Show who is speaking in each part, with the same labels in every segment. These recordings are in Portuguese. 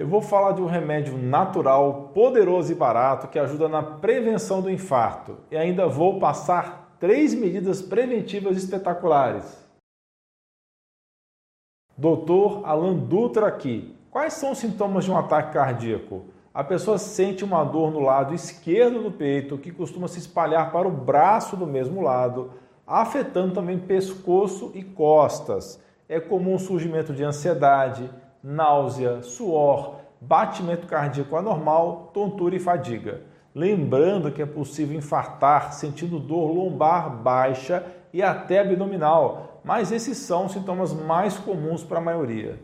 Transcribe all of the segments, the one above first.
Speaker 1: Eu vou falar de um remédio natural, poderoso e barato que ajuda na prevenção do infarto. E ainda vou passar três medidas preventivas espetaculares. Doutor Alan Dutra aqui. Quais são os sintomas de um ataque cardíaco? A pessoa sente uma dor no lado esquerdo do peito que costuma se espalhar para o braço do mesmo lado, afetando também pescoço e costas. É comum o surgimento de ansiedade, náusea, suor, batimento cardíaco anormal, tontura e fadiga. Lembrando que é possível infartar sentindo dor lombar baixa e até abdominal, mas esses são os sintomas mais comuns para a maioria.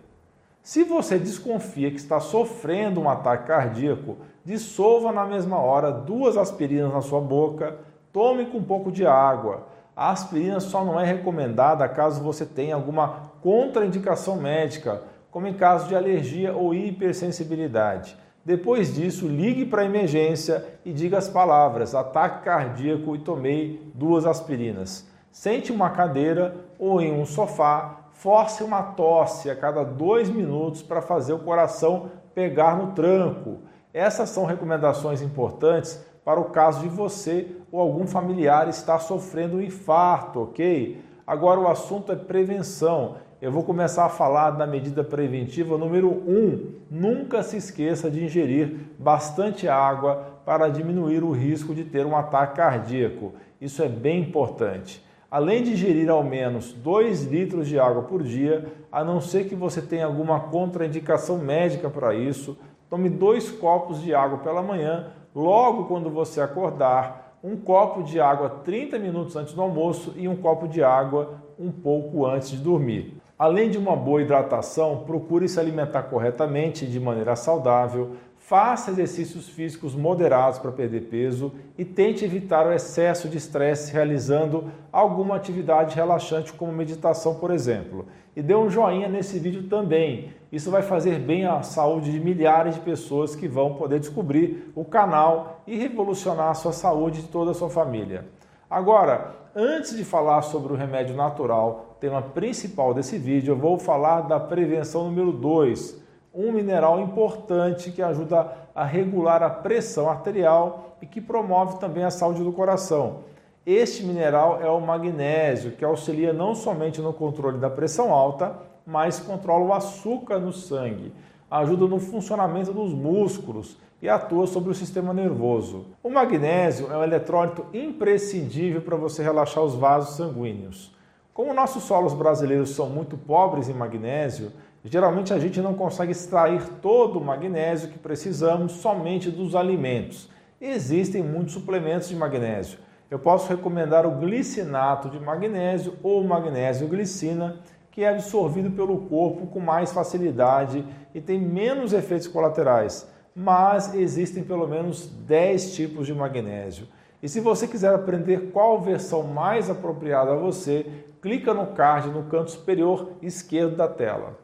Speaker 1: Se você desconfia que está sofrendo um ataque cardíaco, dissolva na mesma hora duas aspirinas na sua boca, tome com um pouco de água. A aspirina só não é recomendada caso você tenha alguma contraindicação médica como em caso de alergia ou hipersensibilidade. Depois disso, ligue para a emergência e diga as palavras ataque cardíaco e tomei duas aspirinas. Sente uma cadeira ou em um sofá, force uma tosse a cada dois minutos para fazer o coração pegar no tranco. Essas são recomendações importantes para o caso de você ou algum familiar estar sofrendo um infarto, ok? Agora o assunto é prevenção eu vou começar a falar da medida preventiva número 1. Um, nunca se esqueça de ingerir bastante água para diminuir o risco de ter um ataque cardíaco. Isso é bem importante. Além de ingerir ao menos 2 litros de água por dia, a não ser que você tenha alguma contraindicação médica para isso, tome dois copos de água pela manhã, logo quando você acordar, um copo de água 30 minutos antes do almoço e um copo de água um pouco antes de dormir. Além de uma boa hidratação, procure se alimentar corretamente de maneira saudável, faça exercícios físicos moderados para perder peso e tente evitar o excesso de estresse realizando alguma atividade relaxante como meditação, por exemplo. E dê um joinha nesse vídeo também. Isso vai fazer bem à saúde de milhares de pessoas que vão poder descobrir o canal e revolucionar a sua saúde de toda a sua família. Agora, antes de falar sobre o remédio natural, tema principal desse vídeo, eu vou falar da prevenção número 2, um mineral importante que ajuda a regular a pressão arterial e que promove também a saúde do coração. Este mineral é o magnésio, que auxilia não somente no controle da pressão alta, mas controla o açúcar no sangue, ajuda no funcionamento dos músculos e atua sobre o sistema nervoso. O magnésio é um eletrólito imprescindível para você relaxar os vasos sanguíneos. Como nossos solos brasileiros são muito pobres em magnésio, geralmente a gente não consegue extrair todo o magnésio que precisamos somente dos alimentos. Existem muitos suplementos de magnésio. Eu posso recomendar o glicinato de magnésio ou magnésio glicina, que é absorvido pelo corpo com mais facilidade e tem menos efeitos colaterais mas existem pelo menos 10 tipos de magnésio. E se você quiser aprender qual versão mais apropriada a você, clica no card no canto superior esquerdo da tela.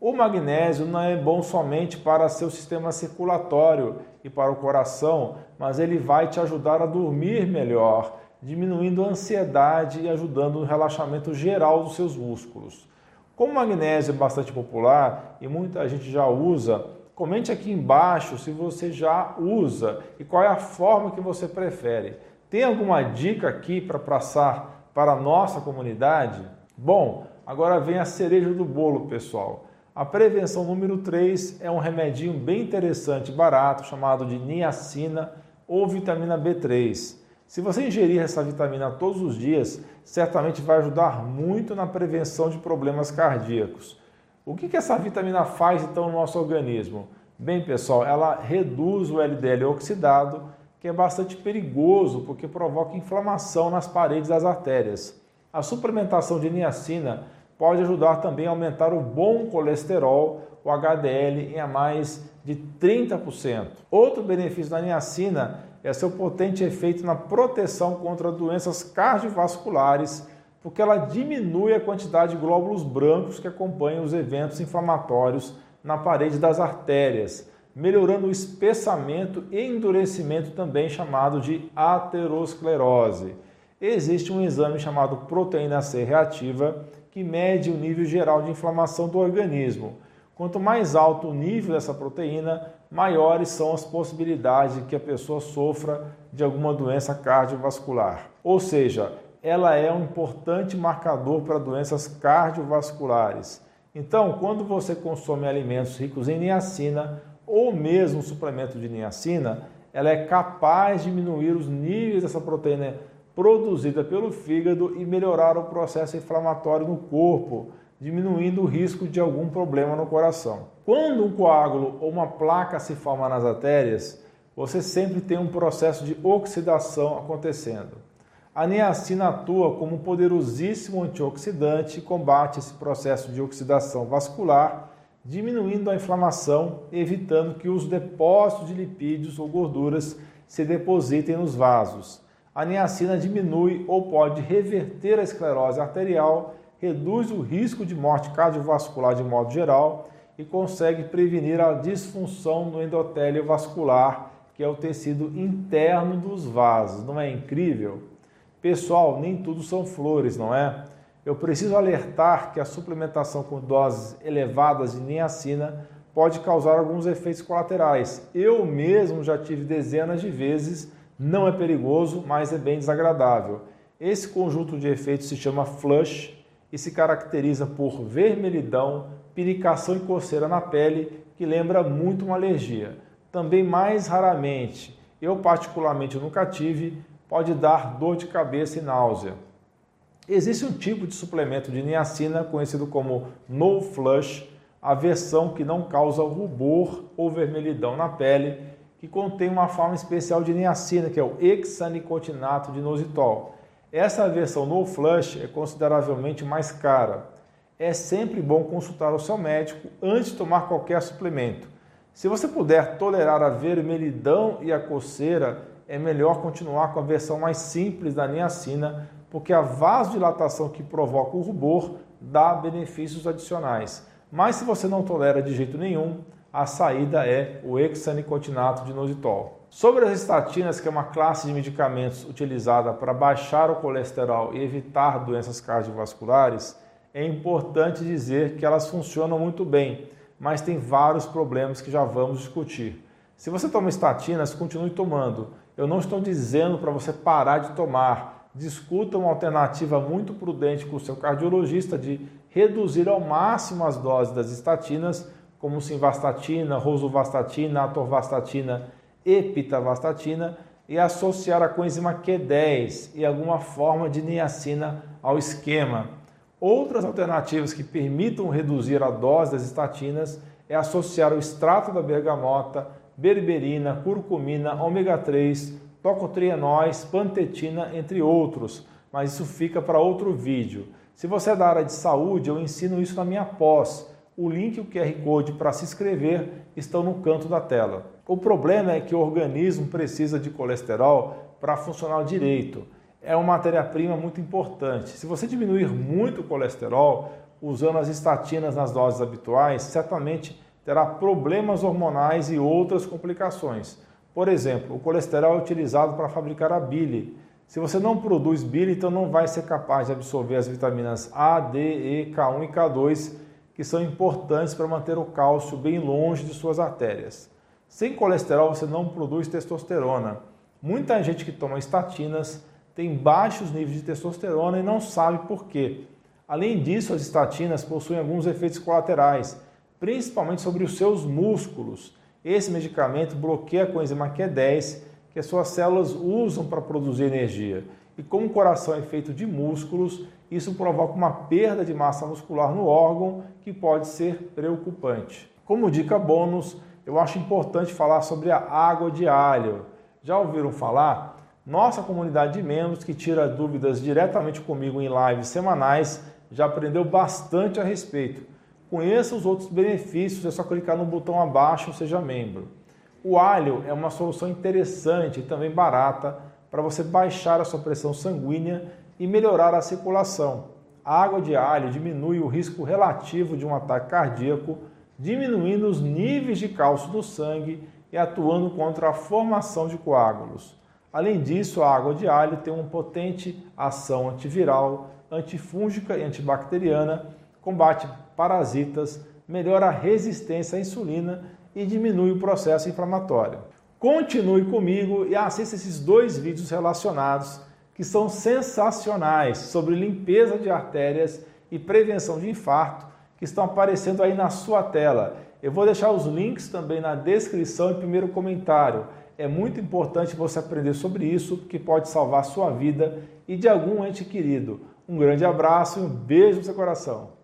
Speaker 1: O magnésio não é bom somente para seu sistema circulatório e para o coração, mas ele vai te ajudar a dormir melhor, diminuindo a ansiedade e ajudando no relaxamento geral dos seus músculos. Como o magnésio é bastante popular e muita gente já usa, Comente aqui embaixo se você já usa e qual é a forma que você prefere. Tem alguma dica aqui para passar para a nossa comunidade? Bom, agora vem a cereja do bolo, pessoal. A prevenção número 3 é um remedinho bem interessante, barato, chamado de niacina ou vitamina B3. Se você ingerir essa vitamina todos os dias, certamente vai ajudar muito na prevenção de problemas cardíacos. O que, que essa vitamina faz então no nosso organismo? Bem, pessoal, ela reduz o LDL oxidado, que é bastante perigoso porque provoca inflamação nas paredes das artérias. A suplementação de niacina pode ajudar também a aumentar o bom colesterol, o HDL, em a mais de 30%. Outro benefício da niacina é seu potente efeito na proteção contra doenças cardiovasculares porque ela diminui a quantidade de glóbulos brancos que acompanham os eventos inflamatórios na parede das artérias, melhorando o espessamento e endurecimento também chamado de aterosclerose. Existe um exame chamado proteína C reativa que mede o nível geral de inflamação do organismo. Quanto mais alto o nível dessa proteína, maiores são as possibilidades de que a pessoa sofra de alguma doença cardiovascular. Ou seja, ela é um importante marcador para doenças cardiovasculares. Então, quando você consome alimentos ricos em niacina ou mesmo suplemento de niacina, ela é capaz de diminuir os níveis dessa proteína produzida pelo fígado e melhorar o processo inflamatório no corpo, diminuindo o risco de algum problema no coração. Quando um coágulo ou uma placa se forma nas artérias, você sempre tem um processo de oxidação acontecendo. A niacina atua como um poderosíssimo antioxidante e combate esse processo de oxidação vascular, diminuindo a inflamação, evitando que os depósitos de lipídios ou gorduras se depositem nos vasos. A niacina diminui ou pode reverter a esclerose arterial reduz o risco de morte cardiovascular de modo geral e consegue prevenir a disfunção no endotélio vascular, que é o tecido interno dos vasos. Não é incrível? Pessoal, nem tudo são flores, não é? Eu preciso alertar que a suplementação com doses elevadas de niacina pode causar alguns efeitos colaterais. Eu mesmo já tive dezenas de vezes, não é perigoso, mas é bem desagradável. Esse conjunto de efeitos se chama flush e se caracteriza por vermelhidão, piricação e coceira na pele, que lembra muito uma alergia. Também mais raramente, eu particularmente nunca tive, pode dar dor de cabeça e náusea. Existe um tipo de suplemento de niacina conhecido como No Flush, a versão que não causa rubor ou vermelhidão na pele, que contém uma forma especial de niacina, que é o hexanicotinato de inositol. Essa versão no flush é consideravelmente mais cara. É sempre bom consultar o seu médico antes de tomar qualquer suplemento. Se você puder tolerar a vermelhidão e a coceira, é melhor continuar com a versão mais simples da niacina, porque a vasodilatação que provoca o rubor dá benefícios adicionais. Mas se você não tolera de jeito nenhum, a saída é o hexanicotinato de. Sobre as estatinas, que é uma classe de medicamentos utilizada para baixar o colesterol e evitar doenças cardiovasculares, é importante dizer que elas funcionam muito bem, mas tem vários problemas que já vamos discutir. Se você toma estatinas, continue tomando. Eu não estou dizendo para você parar de tomar. Discuta uma alternativa muito prudente com o seu cardiologista de reduzir ao máximo as doses das estatinas, como simvastatina, rosuvastatina, atorvastatina epitavastatina e associar a coenzima Q10 e alguma forma de niacina ao esquema. Outras alternativas que permitam reduzir a dose das estatinas é associar o extrato da bergamota, berberina, curcumina, ômega 3, tocotrienóis, pantetina, entre outros, mas isso fica para outro vídeo. Se você é da área de saúde, eu ensino isso na minha pós. O link e o QR Code para se inscrever estão no canto da tela. O problema é que o organismo precisa de colesterol para funcionar direito. É uma matéria-prima muito importante. Se você diminuir muito o colesterol usando as estatinas nas doses habituais, certamente terá problemas hormonais e outras complicações. Por exemplo, o colesterol é utilizado para fabricar a bile. Se você não produz bile, então não vai ser capaz de absorver as vitaminas A, D, E, K1 e K2, que são importantes para manter o cálcio bem longe de suas artérias. Sem colesterol você não produz testosterona. Muita gente que toma estatinas tem baixos níveis de testosterona e não sabe por quê. Além disso, as estatinas possuem alguns efeitos colaterais, principalmente sobre os seus músculos. Esse medicamento bloqueia a coenzima Q10, que as suas células usam para produzir energia. E como o coração é feito de músculos, isso provoca uma perda de massa muscular no órgão que pode ser preocupante. Como dica bônus, eu acho importante falar sobre a água de alho. Já ouviram falar? Nossa comunidade de membros que tira dúvidas diretamente comigo em lives semanais já aprendeu bastante a respeito. Conheça os outros benefícios, é só clicar no botão abaixo seja membro. O alho é uma solução interessante e também barata para você baixar a sua pressão sanguínea e melhorar a circulação. A água de alho diminui o risco relativo de um ataque cardíaco diminuindo os níveis de cálcio no sangue e atuando contra a formação de coágulos. Além disso, a água de alho tem uma potente ação antiviral, antifúngica e antibacteriana, combate parasitas, melhora a resistência à insulina e diminui o processo inflamatório. Continue comigo e assista esses dois vídeos relacionados que são sensacionais sobre limpeza de artérias e prevenção de infarto que estão aparecendo aí na sua tela. Eu vou deixar os links também na descrição e primeiro comentário. É muito importante você aprender sobre isso, que pode salvar sua vida e de algum ente querido. Um grande abraço e um beijo no seu coração.